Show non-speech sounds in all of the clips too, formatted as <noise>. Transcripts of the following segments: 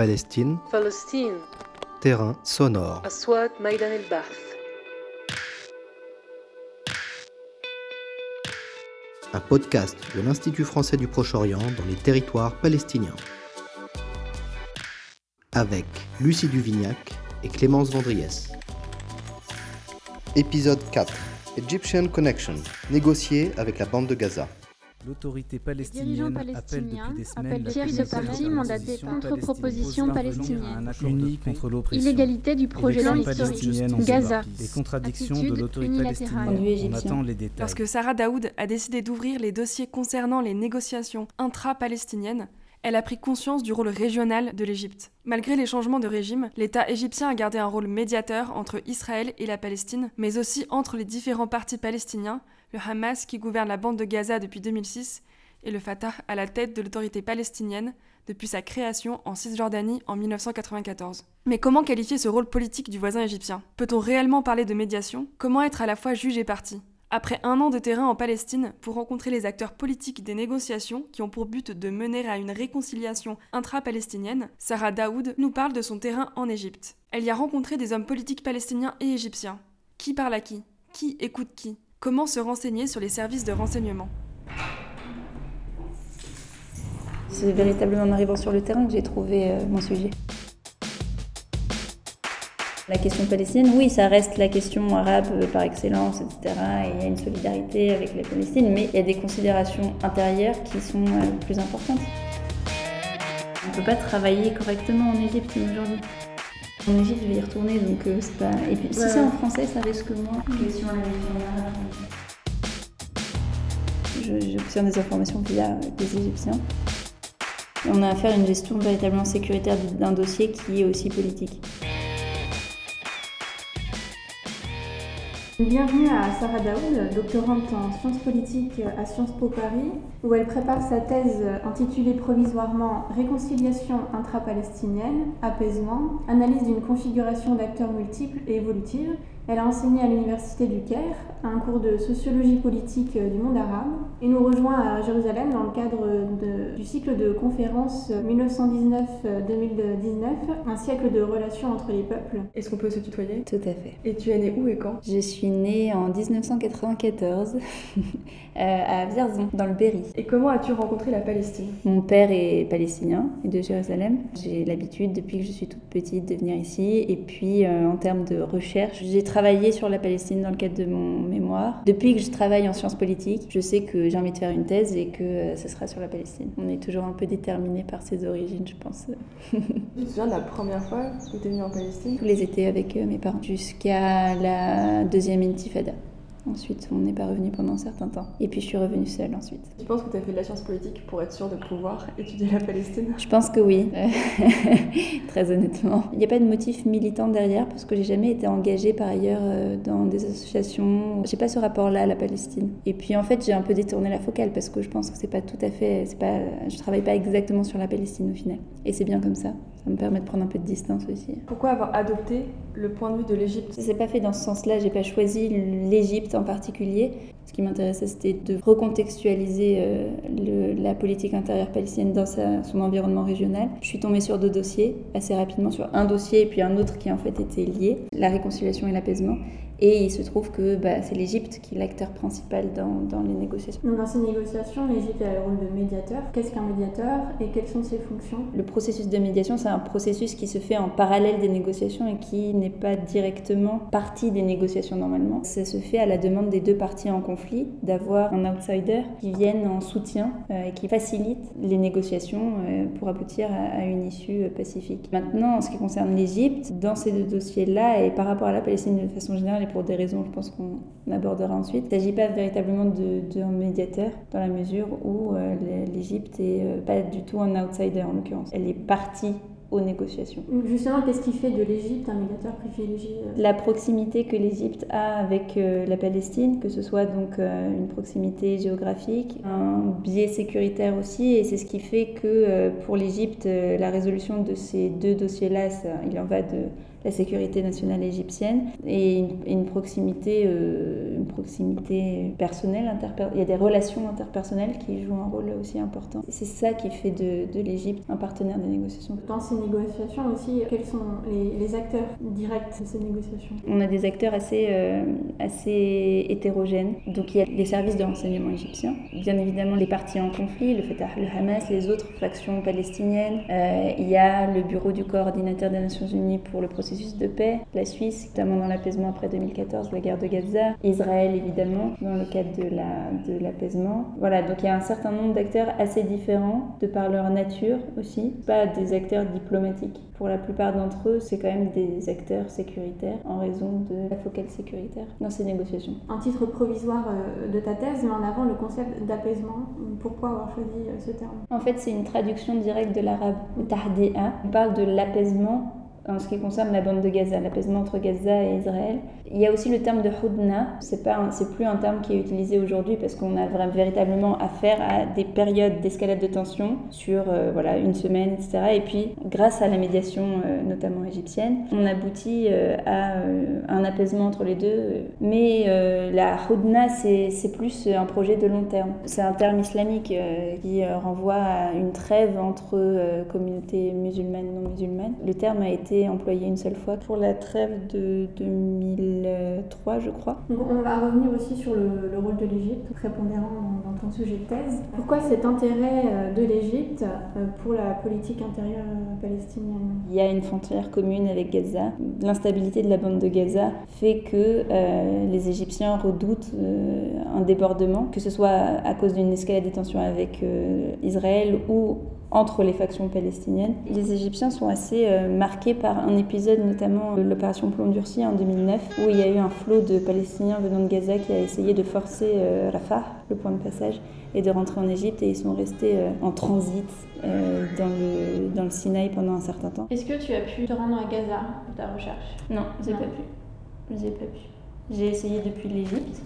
Palestine. Terrain sonore. Un podcast de l'Institut français du Proche-Orient dans les territoires palestiniens. Avec Lucie Duvignac et Clémence Vendriès. Épisode 4. Egyptian Connection, négocié avec la bande de Gaza. L'autorité dirigeants palestinienne appelle palestiniens depuis des semaines appellent la internationale mandatées d'opposition contre-proposition palestinienne. contre l'oppression. Illégalité du projet palestinienne en Gaza. Les contradictions de l'autorité palestinienne. On attend les détails. Lorsque Sarah Daoud a décidé d'ouvrir les dossiers concernant les négociations intra-palestiniennes, elle a pris conscience du rôle régional de l'Égypte. Malgré les changements de régime, l'État égyptien a gardé un rôle médiateur entre Israël et la Palestine, mais aussi entre les différents partis palestiniens, le Hamas qui gouverne la bande de Gaza depuis 2006 et le Fatah à la tête de l'autorité palestinienne depuis sa création en Cisjordanie en 1994. Mais comment qualifier ce rôle politique du voisin égyptien? Peut-on réellement parler de médiation? Comment être à la fois juge et parti? Après un an de terrain en Palestine pour rencontrer les acteurs politiques des négociations qui ont pour but de mener à une réconciliation intra-palestinienne, Sarah Daoud nous parle de son terrain en Égypte. Elle y a rencontré des hommes politiques palestiniens et égyptiens. Qui parle à qui? Qui écoute qui? Comment se renseigner sur les services de renseignement? C'est véritablement en arrivant sur le terrain que j'ai trouvé euh, mon sujet. La question palestinienne, oui, ça reste la question arabe euh, par excellence, etc. Et il y a une solidarité avec la Palestine, mais il y a des considérations intérieures qui sont euh, plus importantes. On ne peut pas travailler correctement en Égypte aujourd'hui. En Égypte, je vais y retourner, donc euh, c'est pas. Et puis si c'est en français, ça risque moins. Question à la question en arabe. Je- J'obtiens des informations via des Égyptiens. Et on a affaire à une gestion véritablement sécuritaire d'un dossier qui est aussi politique. Bienvenue à Sarah Daoud, doctorante en sciences politiques à Sciences Po Paris, où elle prépare sa thèse intitulée provisoirement Réconciliation intra-palestinienne, apaisement, analyse d'une configuration d'acteurs multiples et évolutive. Elle a enseigné à l'Université du Caire un cours de sociologie politique du monde arabe et nous rejoint à Jérusalem dans le cadre de- du cycle de conférences 1919-2019, un siècle de relations entre les peuples. Est-ce qu'on peut se tutoyer? Tout à fait. Et tu es né où et quand? Je suis née en 1994 <laughs> euh, à Vierzon, dans le Berry. Et comment as-tu rencontré la Palestine? Mon père est palestinien et de Jérusalem. J'ai l'habitude depuis que je suis toute petite de venir ici. Et puis euh, en termes de recherche, j'ai travaillé sur la Palestine dans le cadre de mon mémoire. Depuis que je travaille en sciences politiques, je sais que j'ai envie de faire une thèse et que euh, ce sera sur la Palestine. On est toujours un peu déterminé par ses origines, je pense. <laughs> Tu te souviens de la première fois que tu es venu en Palestine? Tous les étés avec euh, mes parents jusqu'à la deuxième intifada. Ensuite, on n'est pas revenu pendant un certain temps. Et puis, je suis revenue seule ensuite. Tu penses que tu as fait de la science politique pour être sûr de pouvoir étudier la Palestine? Je pense que oui, <laughs> très honnêtement. Il n'y a pas de motif militant derrière parce que j'ai jamais été engagée par ailleurs euh, dans des associations. J'ai pas ce rapport-là à la Palestine. Et puis en fait, j'ai un peu détourné la focale parce que je pense que c'est pas tout à fait, c'est pas, je travaille pas exactement sur la Palestine au final. Et c'est bien comme ça. Me permet de prendre un peu de distance aussi. Pourquoi avoir adopté le point de vue de l'Égypte? Ça s'est pas fait dans ce sens-là, j'ai pas choisi l'Égypte en particulier. Ce qui m'intéressait, c'était de recontextualiser euh, le- la politique intérieure palestinienne dans sa- son environnement régional. Je suis tombée sur deux dossiers, assez rapidement sur un dossier et puis un autre qui en fait était lié, la réconciliation et l'apaisement. Et il se trouve que bah, c'est l'Égypte qui est l'acteur principal dans, dans les négociations. Donc dans ces négociations, l'Égypte a le rôle de médiateur. Qu'est-ce qu'un médiateur et quelles sont ses fonctions? Le processus de médiation, c'est un processus qui se fait en parallèle des négociations et qui n'est pas directement partie des négociations normalement. Ça se fait à la demande des deux parties en conflit d'avoir un outsider qui vienne en soutien euh, et qui facilite les négociations euh, pour aboutir à, à une issue euh, pacifique. Maintenant, en ce qui concerne l'Égypte, dans ces deux dossiers-là et par rapport à la Palestine de façon générale pour des raisons je pense qu'on abordera ensuite, il ne s'agit pas véritablement d'un médiateur dans la mesure où euh, l'Égypte est euh, pas du tout un outsider en l'occurrence. Elle est partie aux négociations. Justement, qu'est-ce qui fait de l'Égypte un médiateur privilégié euh, La proximité que l'Égypte a avec euh, la Palestine, que ce soit donc euh, une proximité géographique, un biais sécuritaire aussi, et c'est ce qui fait que euh, pour l'Égypte, la résolution de ces deux dossiers-là, il en va de la sécurité nationale égyptienne et une, une proximité, une proximité personnelle. Il y a des relations interpersonnelles qui jouent un rôle aussi important. C'est ça qui fait de, de l'Égypte un partenaire des négociations. Dans ces négociations aussi, quels sont les, les acteurs directs de ces négociations? On a des acteurs assez, assez hétérogènes. Donc il y a les services de renseignement égyptiens, bien évidemment les partis en conflit, le Fatah, le Hamas, les autres factions palestiniennes. Euh, il y a le bureau du coordinateur des Nations Unies pour le processus de paix, la Suisse, notamment dans l'apaisement après 2014, la guerre de Gaza, Israël évidemment, dans le cadre de l'apaisement. La, de voilà, donc il y a un certain nombre d'acteurs assez différents de par leur nature aussi, pas des acteurs diplomatiques. Pour la plupart d'entre eux, c'est quand même des acteurs sécuritaires en raison de la focale sécuritaire dans ces négociations. Un titre provisoire euh, de ta thèse met en avant le concept d'apaisement. Pourquoi avoir choisi euh, ce terme? En fait, c'est une traduction directe de l'arabe tahdi'a. On parle de l'apaisement en ce qui concerne la bande de Gaza, l'apaisement entre Gaza et Israël. Il y a aussi le terme de Houdna, c'est plus un terme qui est utilisé aujourd'hui parce qu'on a véritablement affaire à des périodes d'escalade de tension sur euh, voilà une semaine, etc. Et puis grâce à la médiation euh, notamment égyptienne, on aboutit euh, à un apaisement entre les deux. Mais la Houdna c'est plus un projet de long terme. C'est un terme islamique qui renvoie à une trêve entre communautés musulmanes et non musulmanes. Le terme a été employé une seule fois pour la trêve de 2003, je crois. On va revenir aussi sur le, rôle de l'Égypte, prépondérant dans, dans, ton sujet de thèse. Pourquoi cet intérêt euh, de l'Égypte euh, pour la politique intérieure euh, palestinienne? Il y a une frontière commune avec Gaza. L'instabilité de la bande de Gaza fait que les Égyptiens redoutent un débordement, que ce soit à cause d'une escalade des tensions avec Israël ou entre les factions palestiniennes. Les Égyptiens sont assez euh, marqués par un épisode, notamment euh, l'opération Plomb durci en 2009, où il y a eu un flot de Palestiniens venant de Gaza qui a essayé de forcer euh, Rafah, le point de passage, et de rentrer en Égypte, et ils sont restés en transit dans, le, dans le Sinaï pendant un certain temps. Est-ce que tu as pu te rendre à Gaza pour ta recherche? Non, j'ai pas pu. J'ai pas pu. J'ai essayé depuis l'Égypte.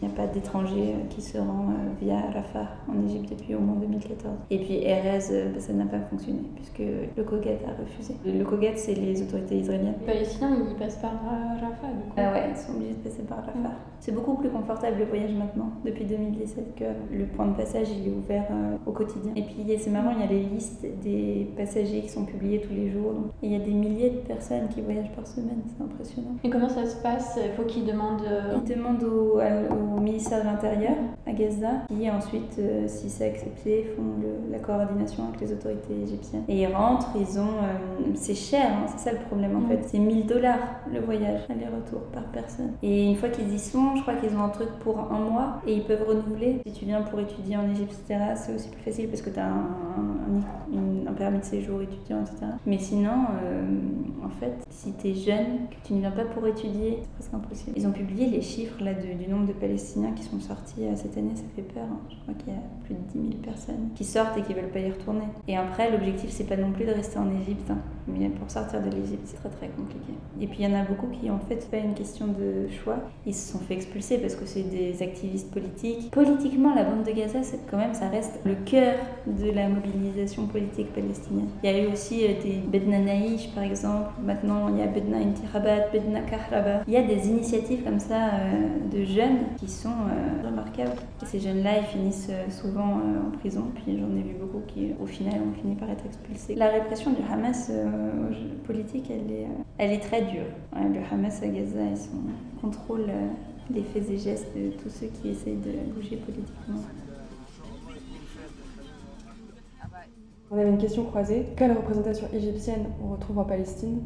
Il n'y a pas d'étrangers euh, qui se rend euh, via Rafah en Égypte depuis au moins 2014. Et puis Erez, euh, bah, ça n'a pas fonctionné puisque le Kogat a refusé. Le Kogat, c'est les autorités israéliennes. Les Palestiniens, ils passent par Rafah du coup Ah ouais, ils sont obligés de passer par Rafah. C'est beaucoup plus confortable le voyage maintenant, depuis 2017, que le point de passage il est ouvert au quotidien. Et puis c'est marrant, il y a les listes des passagers qui sont publiées tous les jours. Et il y a des milliers de personnes qui voyagent par semaine, c'est impressionnant. Et comment ça se passe? Il faut qu'ils demandent. Ils demandent au, au ministère de l'Intérieur à Gaza, qui ensuite, euh, si c'est accepté, font la coordination avec les autorités égyptiennes. Et ils rentrent, ils ont. Euh, c'est cher, hein, c'est ça le problème en fait. C'est 1000 dollars le voyage, aller-retour par personne. Et une fois qu'ils y sont, je crois qu'ils ont un truc pour un mois et ils peuvent renouveler. Si tu viens pour étudier en Égypte, c'est aussi plus facile parce que tu as un, un, permis de séjour étudiant, etc. Mais sinon, euh, en fait, si tu es jeune, que tu ne viens pas pour étudier, c'est presque impossible. Ils ont publié les chiffres là, du nombre de Palestiniens qui sont sortis euh, cette année, ça fait peur. Hein. Je crois qu'il y a plus de 10 000 personnes qui sortent et qui veulent pas y retourner. Et après, l'objectif, c'est pas non plus de rester en Égypte. Hein. Mais pour sortir de l'Égypte, c'est très très compliqué. Et puis il y en a beaucoup qui, en fait, pas une question de choix. Ils se sont fait expulser parce que c'est des activistes politiques. Politiquement, la bande de Gaza, c'est quand même, ça reste le cœur de la mobilisation politique palestinienne. Il y a eu aussi euh, des Bedna Naïch, par exemple. Maintenant, il y a Bedna Intirabat, Bedna Kahraba. Il y a des initiatives comme ça euh, de jeunes qui sont euh, remarquables. Ces jeunes-là, ils finissent souvent en prison, puis j'en ai vu beaucoup qui, au final, ont fini par être expulsés. La répression du Hamas politique, elle est, elle est très dure. le Hamas à Gaza, ils sont, contrôlent les faits et gestes de tous ceux qui essayent de bouger politiquement. On avait une question croisée. Quelle représentation égyptienne on retrouve en Palestine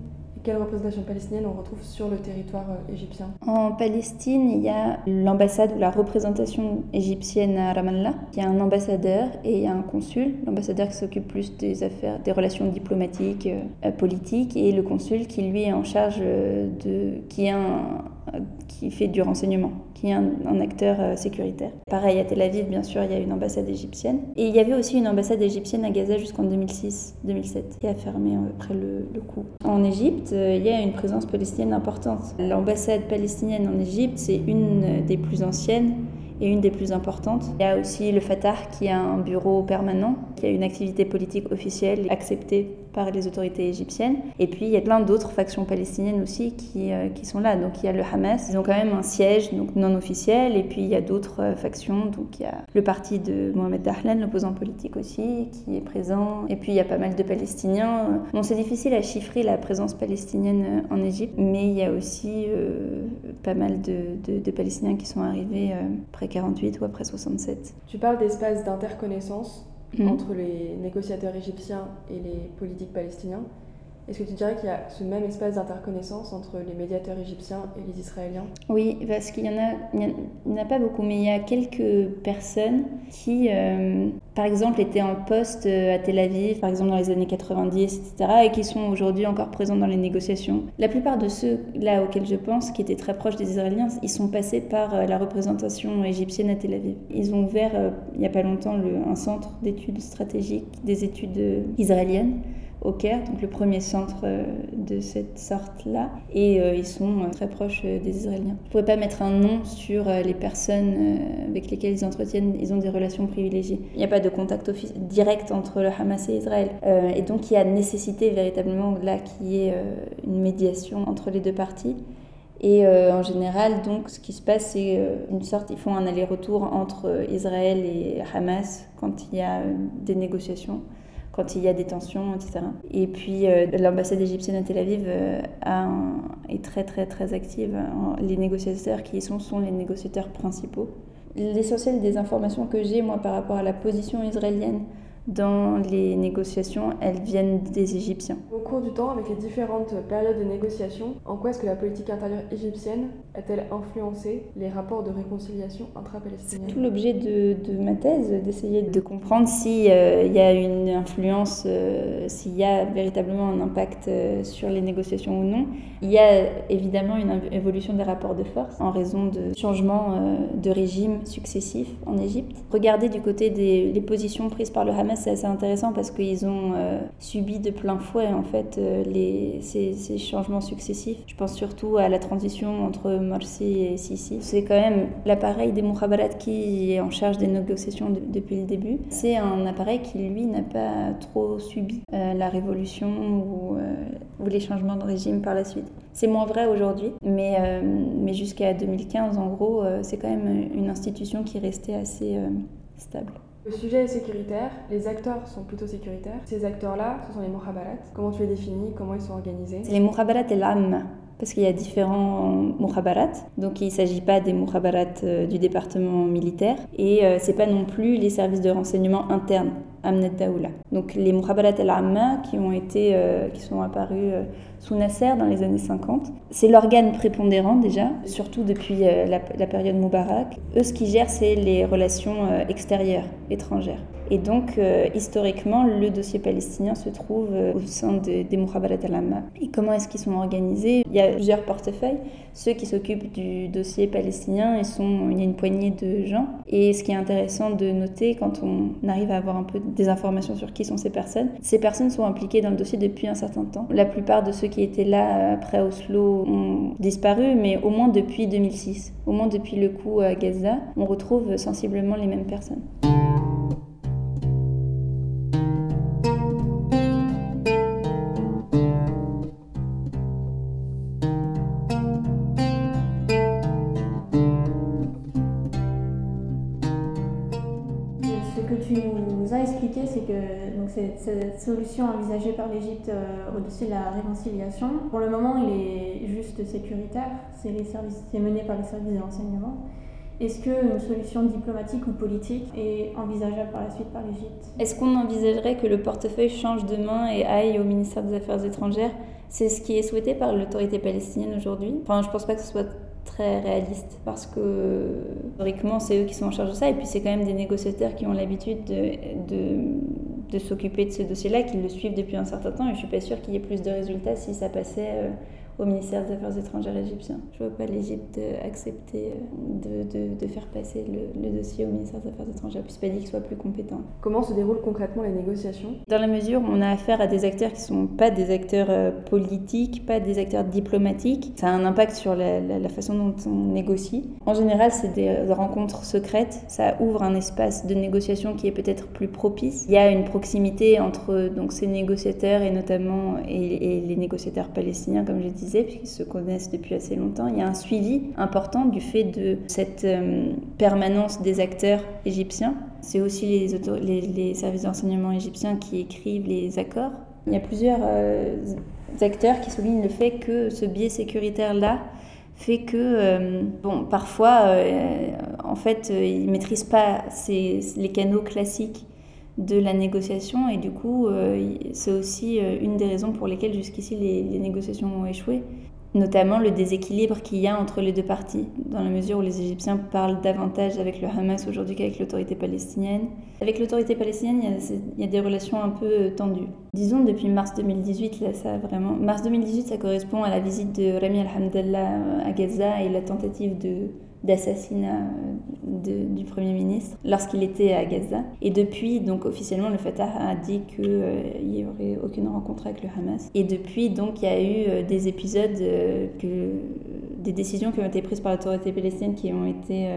quelle représentation palestinienne on retrouve sur le territoire euh, égyptien? En Palestine, il y a l'ambassade ou la représentation égyptienne à Ramallah, qui a un ambassadeur et un consul. L'ambassadeur qui s'occupe plus des affaires, des relations diplomatiques, euh, politiques, et le consul qui lui est en charge euh, de, qui est un, qui fait du renseignement, qui est un, acteur euh, sécuritaire. Pareil, à Tel Aviv, bien sûr, il y a une ambassade égyptienne. Et il y avait aussi une ambassade égyptienne à Gaza jusqu'en 2006-2007, qui a fermé euh, après le, le coup. En Égypte, euh, il y a une présence palestinienne importante. L'ambassade palestinienne en Égypte, c'est une des plus anciennes et une des plus importantes. Il y a aussi le Fatah qui a un bureau permanent, qui a une activité politique officielle acceptée par les autorités égyptiennes. Et puis il y a plein d'autres factions palestiniennes aussi qui, euh, qui sont là. Donc il y a le Hamas, ils ont quand même un siège donc non officiel. Et puis il y a d'autres euh, factions. Donc il y a le parti de Mohamed Dahlan, l'opposant politique aussi, qui est présent. Et puis il y a pas mal de Palestiniens. Bon, c'est difficile à chiffrer la présence palestinienne en Égypte, mais il y a aussi pas mal de, de, Palestiniens qui sont arrivés après 48 ou après 67. Tu parles d'espace d'interconnaissance mhm. entre les négociateurs égyptiens et les politiques palestiniens. Est-ce que tu dirais qu'il y a ce même espace d'interconnaissance entre les médiateurs égyptiens et les Israéliens? Oui, parce qu'il y en a, il n'y en a pas beaucoup, mais il y a quelques personnes qui, euh, par exemple, étaient en poste euh, à Tel Aviv, par exemple dans les années 90, etc., et qui sont aujourd'hui encore présents dans les négociations. La plupart de ceux là auxquels je pense, qui étaient très proches des Israéliens, ils sont passés par euh, la représentation égyptienne à Tel Aviv. Ils ont ouvert, il n'y a pas longtemps, un centre d'études stratégiques des études israéliennes au Caire, donc le premier centre euh, de cette sorte-là, et euh, ils sont euh, très proches des Israéliens. Je ne pourrais pas mettre un nom sur les personnes avec lesquelles ils entretiennent, ils ont des relations privilégiées. Il n'y a pas de contact direct entre le Hamas et Israël, et donc il y a nécessité véritablement là qu'il y ait une médiation entre les deux parties. Et en général, donc, ce qui se passe, c'est une sorte, ils font un aller-retour entre Israël et Hamas quand il y a des négociations quand il y a des tensions, etc. Et puis euh, l'ambassade égyptienne à Tel Aviv euh, est très très très active. Les négociateurs qui y sont sont les négociateurs principaux. L'essentiel des informations que j'ai moi par rapport à la position israélienne dans les négociations, elles viennent des Égyptiens. Au cours du temps, avec les différentes périodes de négociation, en quoi est-ce que la politique intérieure égyptienne a-t-elle influencé les rapports de réconciliation intra-palestinienne C'est tout l'objet de, de, ma thèse, d'essayer de comprendre s'il euh, y a une influence, euh, s'il y a véritablement un impact euh, sur les négociations ou non. Il y a évidemment une évolution des rapports de force en raison de changements de régime successifs en Égypte. Regardez du côté des les positions prises par le Hamas c'est assez intéressant parce qu'ils ont euh, subi de plein fouet en fait euh, les, ces, changements successifs. Je pense surtout à la transition entre Morsi et Sisi. C'est quand même l'appareil des Mukhabarat qui est en charge des négociations depuis le début. C'est un appareil qui lui n'a pas trop subi euh, la révolution ou, ou, les changements de régime par la suite. C'est moins vrai aujourd'hui, mais, mais jusqu'à 2015 en gros, c'est quand même une institution qui restait assez stable. Le sujet est sécuritaire, les acteurs sont plutôt sécuritaires. Ces acteurs-là, ce sont les Mohabarat. Comment tu les définis Comment ils sont organisés? Les Mohabarat et l'âme, parce qu'il y a différents Mohabarat. Donc il ne s'agit pas des Mohabarat euh, du département militaire et euh, c'est pas non plus les services de renseignement internes. Donc les Mohabarat al-Amma qui euh, qui sont apparus sous Nasser dans les années 50. C'est l'organe prépondérant déjà, surtout depuis euh, la, période Moubarak. Eux, ce qu'ils gèrent, c'est les relations euh, extérieures, étrangères. Et donc, euh, historiquement, le dossier palestinien se trouve au sein des Mouhabarat al-Amma. Et comment est-ce qu'ils sont organisés? Il y a plusieurs portefeuilles. Ceux qui s'occupent du dossier palestinien, il y a une poignée de gens. Et ce qui est intéressant de noter quand on arrive à avoir un peu des informations sur qui sont ces personnes, ces personnes sont impliquées dans le dossier depuis un certain temps. La plupart de ceux qui étaient là après Oslo ont disparu, mais au moins depuis 2006, au moins depuis le coup à Gaza, on retrouve sensiblement les mêmes personnes. Cette solution envisagée par l'Égypte euh, au-dessus de la réconciliation, pour le moment, il est juste sécuritaire. C'est mené par les services de renseignement. Est-ce qu'une solution diplomatique ou politique est envisageable par la suite par l'Égypte? Est-ce qu'on envisagerait que le portefeuille change de main et aille au ministère des Affaires étrangères? C'est ce qui est souhaité par l'autorité palestinienne aujourd'hui. Enfin, je pense pas que ce soit très réaliste parce que historiquement c'est eux qui sont en charge de ça et puis c'est quand même des négociateurs qui ont l'habitude de, s'occuper de ce dossier-là, qui le suivent depuis un certain temps et je suis pas sûre qu'il y ait plus de résultats si ça passait euh, au ministère des Affaires étrangères égyptien. Je ne vois pas l'Égypte accepter de, de, de, faire passer le, le, dossier au ministère des Affaires étrangères, puis pas dit qu'il soit plus compétent. Comment se déroulent concrètement les négociations? Dans la mesure où on a affaire à des acteurs qui ne sont pas des acteurs euh, politiques, pas des acteurs diplomatiques, ça a un impact sur la, la, la façon dont on négocie. En général, c'est des rencontres secrètes, ça ouvre un espace de négociation qui est peut-être plus propice. Il y a une proximité entre donc, ces négociateurs et notamment et, et les négociateurs palestiniens, comme je disais puisqu'ils se connaissent depuis assez longtemps. Il y a un suivi important du fait de cette euh, permanence des acteurs égyptiens. C'est aussi les, services d'enseignement égyptiens qui écrivent les accords. Il y a plusieurs euh, acteurs qui soulignent le fait que ce biais sécuritaire-là fait que, euh, bon, parfois, en fait, ils ne maîtrisent pas les canaux classiques de la négociation et du coup euh, c'est aussi euh, une des raisons pour lesquelles jusqu'ici les, négociations ont échoué, notamment le déséquilibre qu'il y a entre les deux parties, dans la mesure où les Égyptiens parlent davantage avec le Hamas aujourd'hui qu'avec l'autorité palestinienne. Avec l'autorité palestinienne, il y, a, il y, a, des relations un peu euh, tendues. Disons depuis mars 2018, là ça vraiment... Mars 2018 ça correspond à la visite de Rami al-Hamdallah à Gaza et la tentative de d'assassinat de, du Premier ministre lorsqu'il était à Gaza. Et depuis, donc officiellement, le Fatah a dit qu'il euh, n'y aurait aucune rencontre avec le Hamas. Et depuis, donc, il y a eu euh, des épisodes, euh, que, des décisions qui ont été prises par l'autorité palestinienne qui ont été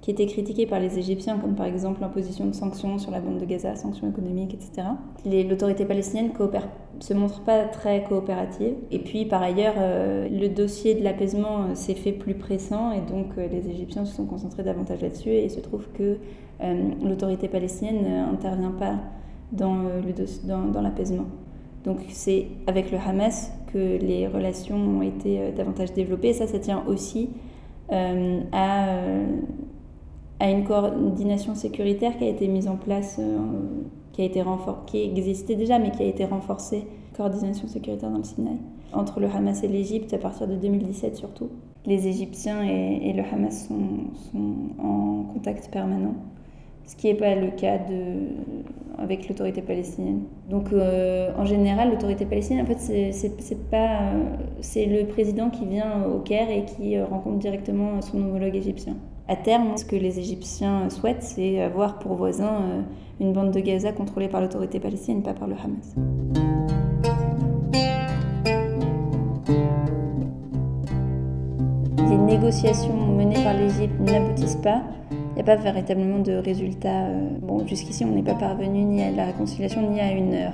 qui étaient critiquées par les Égyptiens, comme par exemple l'imposition de sanctions sur la bande de Gaza, sanctions économiques, etc. L'autorité palestinienne coopère, se montre pas très coopérative. Et puis par ailleurs, euh, le dossier de l'apaisement euh, s'est fait plus pressant et donc euh, les Égyptiens se sont concentrés davantage là-dessus et il se trouve que l'autorité palestinienne n'intervient pas dans, l'apaisement. Donc c'est avec le Hamas que les relations ont été davantage développées. Ça, ça tient aussi à à une coordination sécuritaire qui a été mise en place, euh, qui, a été qui existait déjà, mais qui a été renforcée, coordination sécuritaire dans le Sinaï, entre le Hamas et l'Égypte à partir de 2017 surtout. Les Égyptiens et, le Hamas sont, en contact permanent, ce qui n'est pas le cas de, avec l'autorité palestinienne. Donc euh, en général, l'autorité palestinienne, en fait, euh, c'est le président qui vient au Caire et qui rencontre directement son homologue égyptien. À terme, ce que les Égyptiens souhaitent, c'est avoir pour voisin euh, une bande de Gaza contrôlée par l'autorité palestinienne, pas par le Hamas. Les négociations menées par l'Égypte n'aboutissent pas. Il n'y a pas véritablement de résultat. Euh, bon, jusqu'ici, on n'est pas parvenu ni à la réconciliation ni à une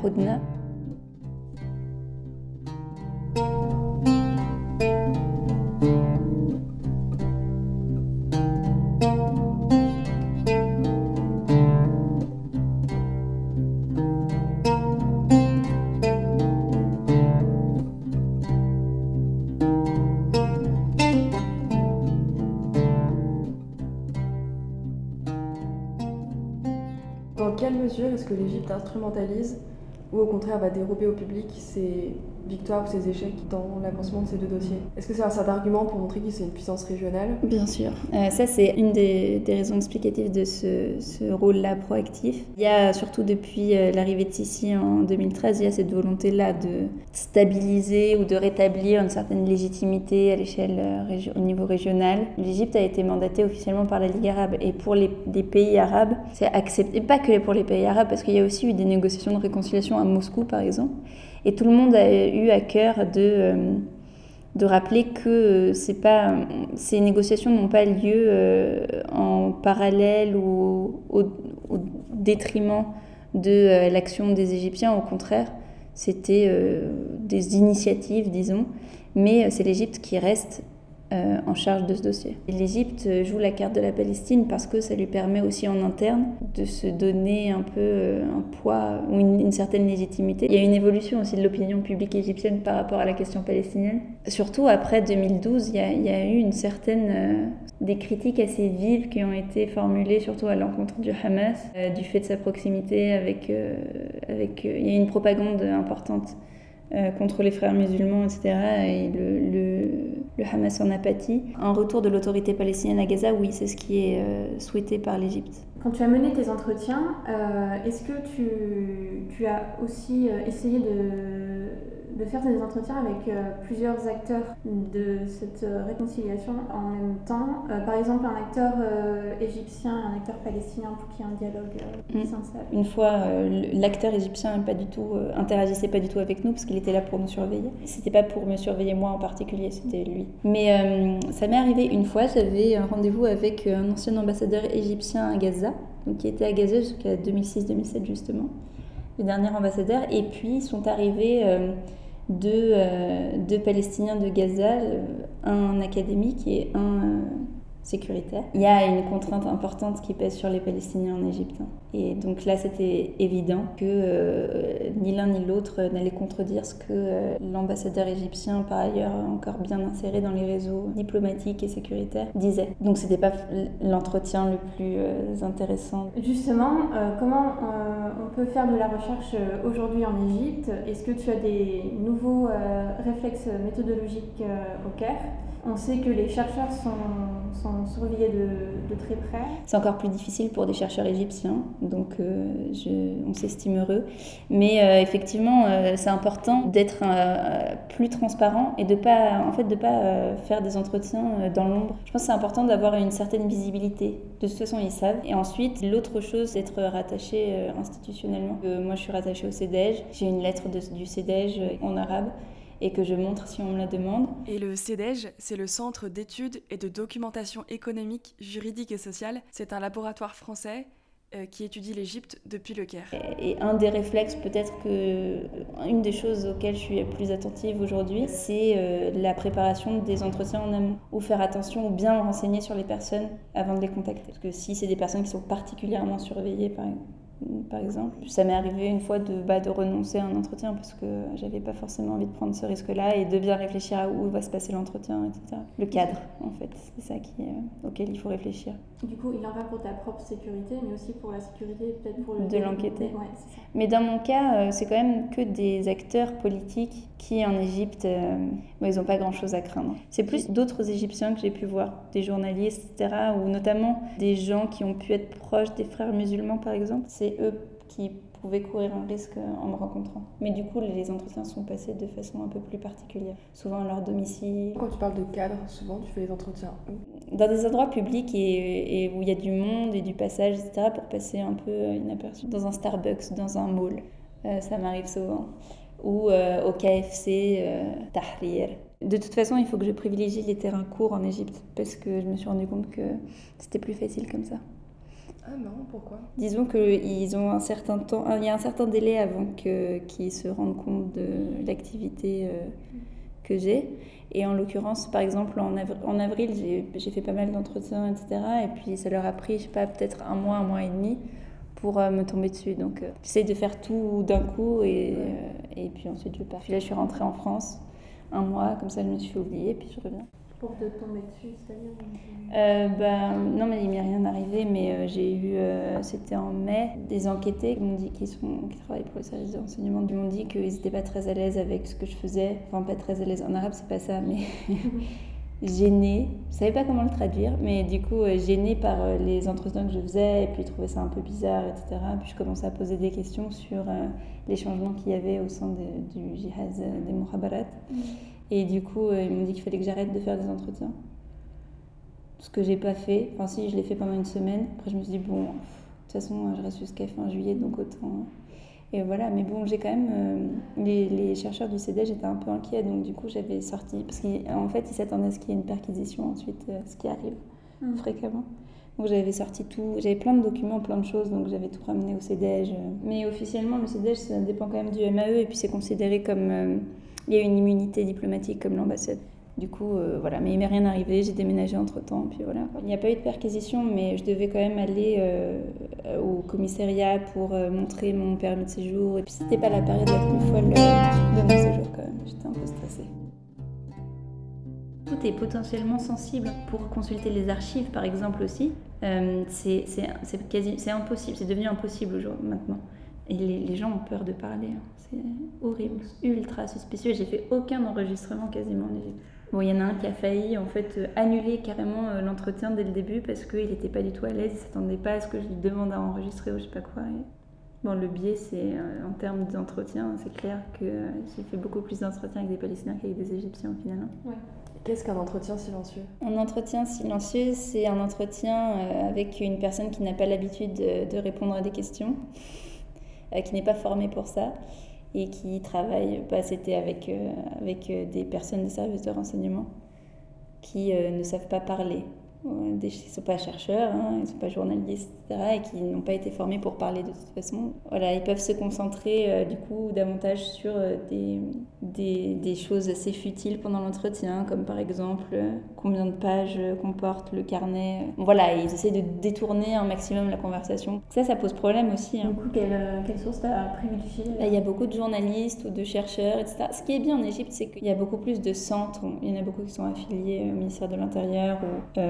hodna. est-ce que l'Égypte instrumentalise ou au contraire va dérober au public ses victoires ou ses échecs dans l'avancement de ces deux dossiers Est-ce que c'est un certain argument pour montrer que c'est une puissance régionale? Bien sûr. Euh, ça, c'est une des, raisons explicatives de ce, ce rôle-là proactif. Il y a surtout depuis euh, l'arrivée de Sisi en 2013, il y a cette volonté-là de stabiliser ou de rétablir une certaine légitimité à l'échelle euh, au niveau régional. L'Égypte a été mandatée officiellement par la Ligue arabe et pour les, les pays arabes, c'est accepté, pas que pour les pays arabes, parce qu'il y a aussi eu des négociations de réconciliation à Moscou, par exemple. Et tout le monde a eu à cœur de, euh, rappeler que euh, ces négociations n'ont pas lieu euh, en parallèle ou au, au détriment de l'action des Égyptiens. Au contraire, c'était des initiatives, disons. Mais c'est l'Égypte qui reste euh, en charge de ce dossier. L'Égypte joue la carte de la Palestine parce que ça lui permet aussi en interne de se donner un peu euh, un poids ou une, certaine légitimité. Il y a une évolution aussi de l'opinion publique égyptienne par rapport à la question palestinienne. Surtout après 2012, il y a, eu une certaine euh, des critiques assez vives qui ont été formulées surtout à l'encontre du Hamas, du fait de sa proximité avec, avec il y a une propagande importante contre les frères musulmans, etc. Et le, le, le, Hamas en apathie. Un retour de l'autorité palestinienne à Gaza, oui, c'est ce qui est euh, souhaité par l'Égypte. Quand tu as mené tes entretiens, euh, est-ce que tu, tu, as aussi essayé de, de faire des entretiens avec euh, plusieurs acteurs de cette euh, réconciliation en même temps? Euh, par exemple, un acteur égyptien et un acteur palestinien pour qu'il y ait un dialogue qui s'installe. Une fois, l'acteur égyptien pas du tout, interagissait pas du tout avec nous parce qu'il était là pour nous surveiller. C'était pas pour me surveiller moi en particulier, c'était lui. Mais ça m'est arrivé une fois, j'avais un rendez-vous avec un ancien ambassadeur égyptien à Gaza, qui était à Gaza jusqu'à 2006-2007 justement le dernier ambassadeur. Et puis sont arrivés euh, deux, euh, deux, Palestiniens de Gaza, euh, un académique et un sécuritaire. Il y a une contrainte importante qui pèse sur les Palestiniens en Égypte. Et donc là, c'était évident que euh, ni l'un ni l'autre n'allait contredire ce que euh, l'ambassadeur égyptien, par ailleurs encore bien inséré dans les réseaux diplomatiques et sécuritaires, disait. Donc c'était pas l'entretien le plus euh, intéressant. Justement, comment on peut faire de la recherche aujourd'hui en Égypte? Est-ce que tu as des nouveaux réflexes méthodologiques au Caire? On sait que les chercheurs sont, sont surveillés de, de, très près. C'est encore plus difficile pour des chercheurs égyptiens, donc euh, on s'estime heureux. Mais euh, effectivement, euh, c'est important d'être plus transparent et de pas, en fait, de pas faire des entretiens dans l'ombre. Je pense que c'est important d'avoir une certaine visibilité. De toute façon, ils savent. Et ensuite, l'autre chose, d'être rattaché institutionnellement. moi, je suis rattachée au CEDEJ. J'ai une lettre du CEDEJ en arabe et que je montre si on me la demande. Et le CEDEJ, c'est le Centre d'études et de documentation économique, juridique et sociale. C'est un laboratoire français euh, qui étudie l'Égypte depuis le Caire. Et un des réflexes, peut-être que une des choses auxquelles je suis plus attentive aujourd'hui, c'est euh, la préparation des entretiens en amont, ou faire attention ou bien renseigner sur les personnes avant de les contacter. Parce que si c'est des personnes qui sont particulièrement surveillées, par exemple, par exemple. Ça m'est arrivé une fois de, bah, de renoncer à un entretien parce que j'avais pas forcément envie de prendre ce risque-là et de bien réfléchir à où va se passer l'entretien, etc. Le cadre, en fait, c'est ça qui, euh, auquel il faut réfléchir. Du coup, il en va pour ta propre sécurité, mais aussi pour la sécurité, peut-être pour le... De l'enquêter. mais dans mon cas, euh, c'est quand même que des acteurs politiques qui, en Égypte, euh, ils n'ont pas grand-chose à craindre. C'est plus d'autres Égyptiens que j'ai pu voir, des journalistes, etc., ou notamment des gens qui ont pu être proches des frères musulmans, par exemple. C'est eux qui pouvaient courir un risque en me rencontrant. Mais du coup, les entretiens sont passés de façon un peu plus particulière, souvent à leur domicile. Quand tu parles de cadre, souvent tu fais les entretiens où? Dans des endroits publics et, où il y a du monde et du passage, etc., pour passer un peu inaperçu. Dans un Starbucks, dans un mall, euh, ça m'arrive souvent. Ou euh, au KFC euh, Tahrir. De toute façon, il faut que je privilégie les terrains courts en Égypte parce que je me suis rendu compte que c'était plus facile comme ça. Ah non, pourquoi? Disons qu'ils ont un certain temps, il y a un certain délai avant qu'ils se rendent compte de l'activité euh, que j'ai. Et en l'occurrence, par exemple, en, en avril, j'ai fait pas mal d'entretiens, etc. Et puis ça leur a pris, je sais pas, peut-être un mois, un mois et demi pour euh, me tomber dessus. Donc euh, j'essaie de faire tout d'un coup et, et puis ensuite je pars. Puis là, je suis rentrée en France un mois, comme ça je me suis oubliée, puis je reviens. Pour te tomber dessus, c'est-à-dire euh, ben, Non, mais il m'est rien arrivé, mais euh, j'ai eu, euh, c'était en mai, des enquêtés qui m'ont dit qu'ils sont, qui travaillent pour le service de renseignement, ils m'ont dit qu'ils n'étaient pas très à l'aise avec ce que je faisais. Enfin, pas très à l'aise en arabe, c'est pas ça, mais <laughs> gênée. Je savais pas comment le traduire, mais du coup, gênée par les entretiens que je faisais, et puis trouver ça un peu bizarre, etc. Puis je commençais à poser des questions sur les changements qu'il y avait au sein du jihad des Mohabarat. Mm. Et du coup, euh, ils m'ont dit qu'il fallait que j'arrête de faire des entretiens. Ce que j'ai pas fait. Enfin, si, je l'ai fait pendant une semaine. Après, je me suis dit, bon, de toute façon, je reste jusqu'à fin juillet, donc autant. Et voilà, mais bon, j'ai quand même. Euh, les, les, chercheurs du CD, j'étais un peu inquiète, donc du coup, j'avais sorti. Parce qu'en fait, ils s'attendaient à ce qu'il y ait une perquisition ensuite, euh, ce qui arrive mmh. fréquemment. Donc j'avais sorti tout, j'avais plein de documents, plein de choses, donc j'avais tout ramené au CEDEJ. Mais officiellement, le CEDEJ, ça dépend quand même du MAE, et puis c'est considéré comme il y a une immunité diplomatique comme l'ambassade. Du coup, euh, voilà, mais il m'est rien arrivé, j'ai déménagé entre temps, puis voilà. Il n'y a pas eu de perquisition, mais je devais quand même aller euh, au commissariat pour euh, montrer mon permis de séjour. Et puis c'était pas la période la plus folle de mon séjour quand même, j'étais un peu stressée. Tout est potentiellement sensible pour consulter les archives, par exemple aussi. c'est impossible, c'est devenu impossible aujourd'hui maintenant. Et les, gens ont peur de parler. Hein. C'est horrible, ultra suspicieux. J'ai fait aucun enregistrement quasiment en Égypte. Bon, il y en a un qui a failli en fait euh, annuler carrément euh, l'entretien dès le début parce qu'il n'était pas du tout à l'aise, il s'attendait pas à ce que je lui demande à enregistrer ou je sais pas quoi. Bon, le biais, c'est en termes d'entretien, c'est clair que j'ai fait beaucoup plus d'entretiens avec des Palestiniens qu'avec des Égyptiens au final. Ouais. Qu'est-ce qu'un entretien silencieux? Un entretien silencieux, c'est un entretien avec une personne qui n'a pas l'habitude de, répondre à des questions, qui n'est pas formée pour ça et qui travaille, bah, c'était avec, avec des personnes des services de renseignement qui ne savent pas parler ils ne sont pas chercheurs, hein, ils ne sont pas journalistes, etc., et qui n'ont pas été formés pour parler de toute façon. Voilà, ils peuvent se concentrer euh, du coup davantage sur euh, des, des, des, choses assez futiles pendant l'entretien, comme par exemple euh, combien de pages comporte le carnet. Voilà, ils essaient de détourner un maximum la conversation. Ça, ça pose problème aussi. Hein. Du coup, quelle, quelle source t'as privilégié Il y a beaucoup de journalistes ou de chercheurs, etc. Ce qui est bien en Égypte, c'est qu'il y a beaucoup plus de centres. Il y en a beaucoup qui sont affiliés au ministère de l'Intérieur ou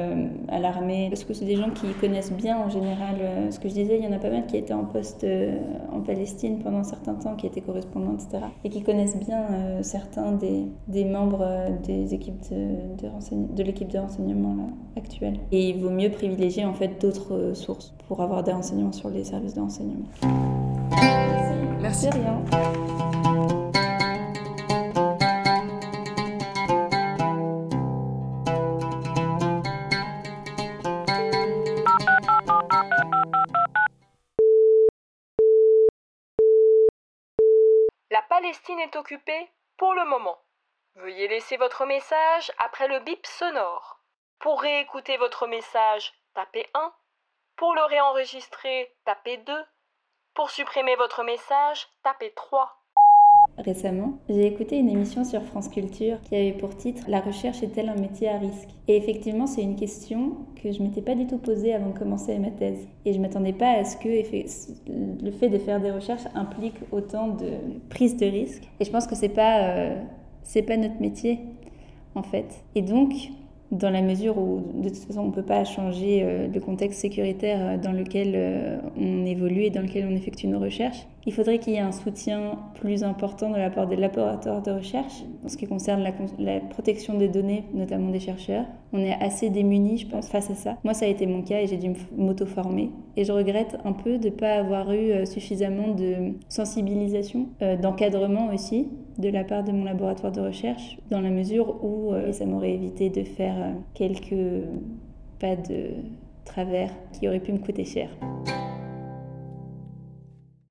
à l'armée, parce que c'est des gens qui connaissent bien en général. Euh, ce que je disais, il y en a pas mal qui étaient en poste euh, en Palestine pendant un certain temps, qui étaient correspondants, etc. Et qui connaissent bien euh, certains des, des membres des équipes de, de, de l'équipe de renseignement là, actuelle. Et il vaut mieux privilégier en fait d'autres sources pour avoir des renseignements sur les services de renseignement. Merci. Merci. rien. Palestine est occupée pour le moment. Veuillez laisser votre message après le bip sonore. Pour réécouter votre message, tapez 1. Pour le réenregistrer, tapez 2. Pour supprimer votre message, tapez 3. Récemment, j'ai écouté une émission sur France Culture qui avait pour titre La recherche est-elle un métier à risque? Et effectivement, c'est une question que je m'étais pas du tout posée avant de commencer ma thèse. Et je m'attendais pas à ce que le fait de faire des recherches implique autant de prise de risque. Et je pense que c'est pas euh, c'est pas notre métier en fait. Et donc, dans la mesure où de toute façon on ne peut pas changer euh, le contexte sécuritaire euh, dans lequel euh, on évolue et dans lequel on effectue nos recherches. Il faudrait qu'il y ait un soutien plus important de la part des laboratoires de recherche en ce qui concerne la, protection des données, notamment des chercheurs. On est assez démunis, je pense, face à ça. Moi, ça a été mon cas et j'ai dû m'auto-former. Et je regrette un peu de ne pas avoir eu suffisamment de sensibilisation, d'encadrement aussi, de la part de mon laboratoire de recherche, dans la mesure où euh, ça m'aurait évité de faire euh, quelques pas de travers qui auraient pu me coûter cher.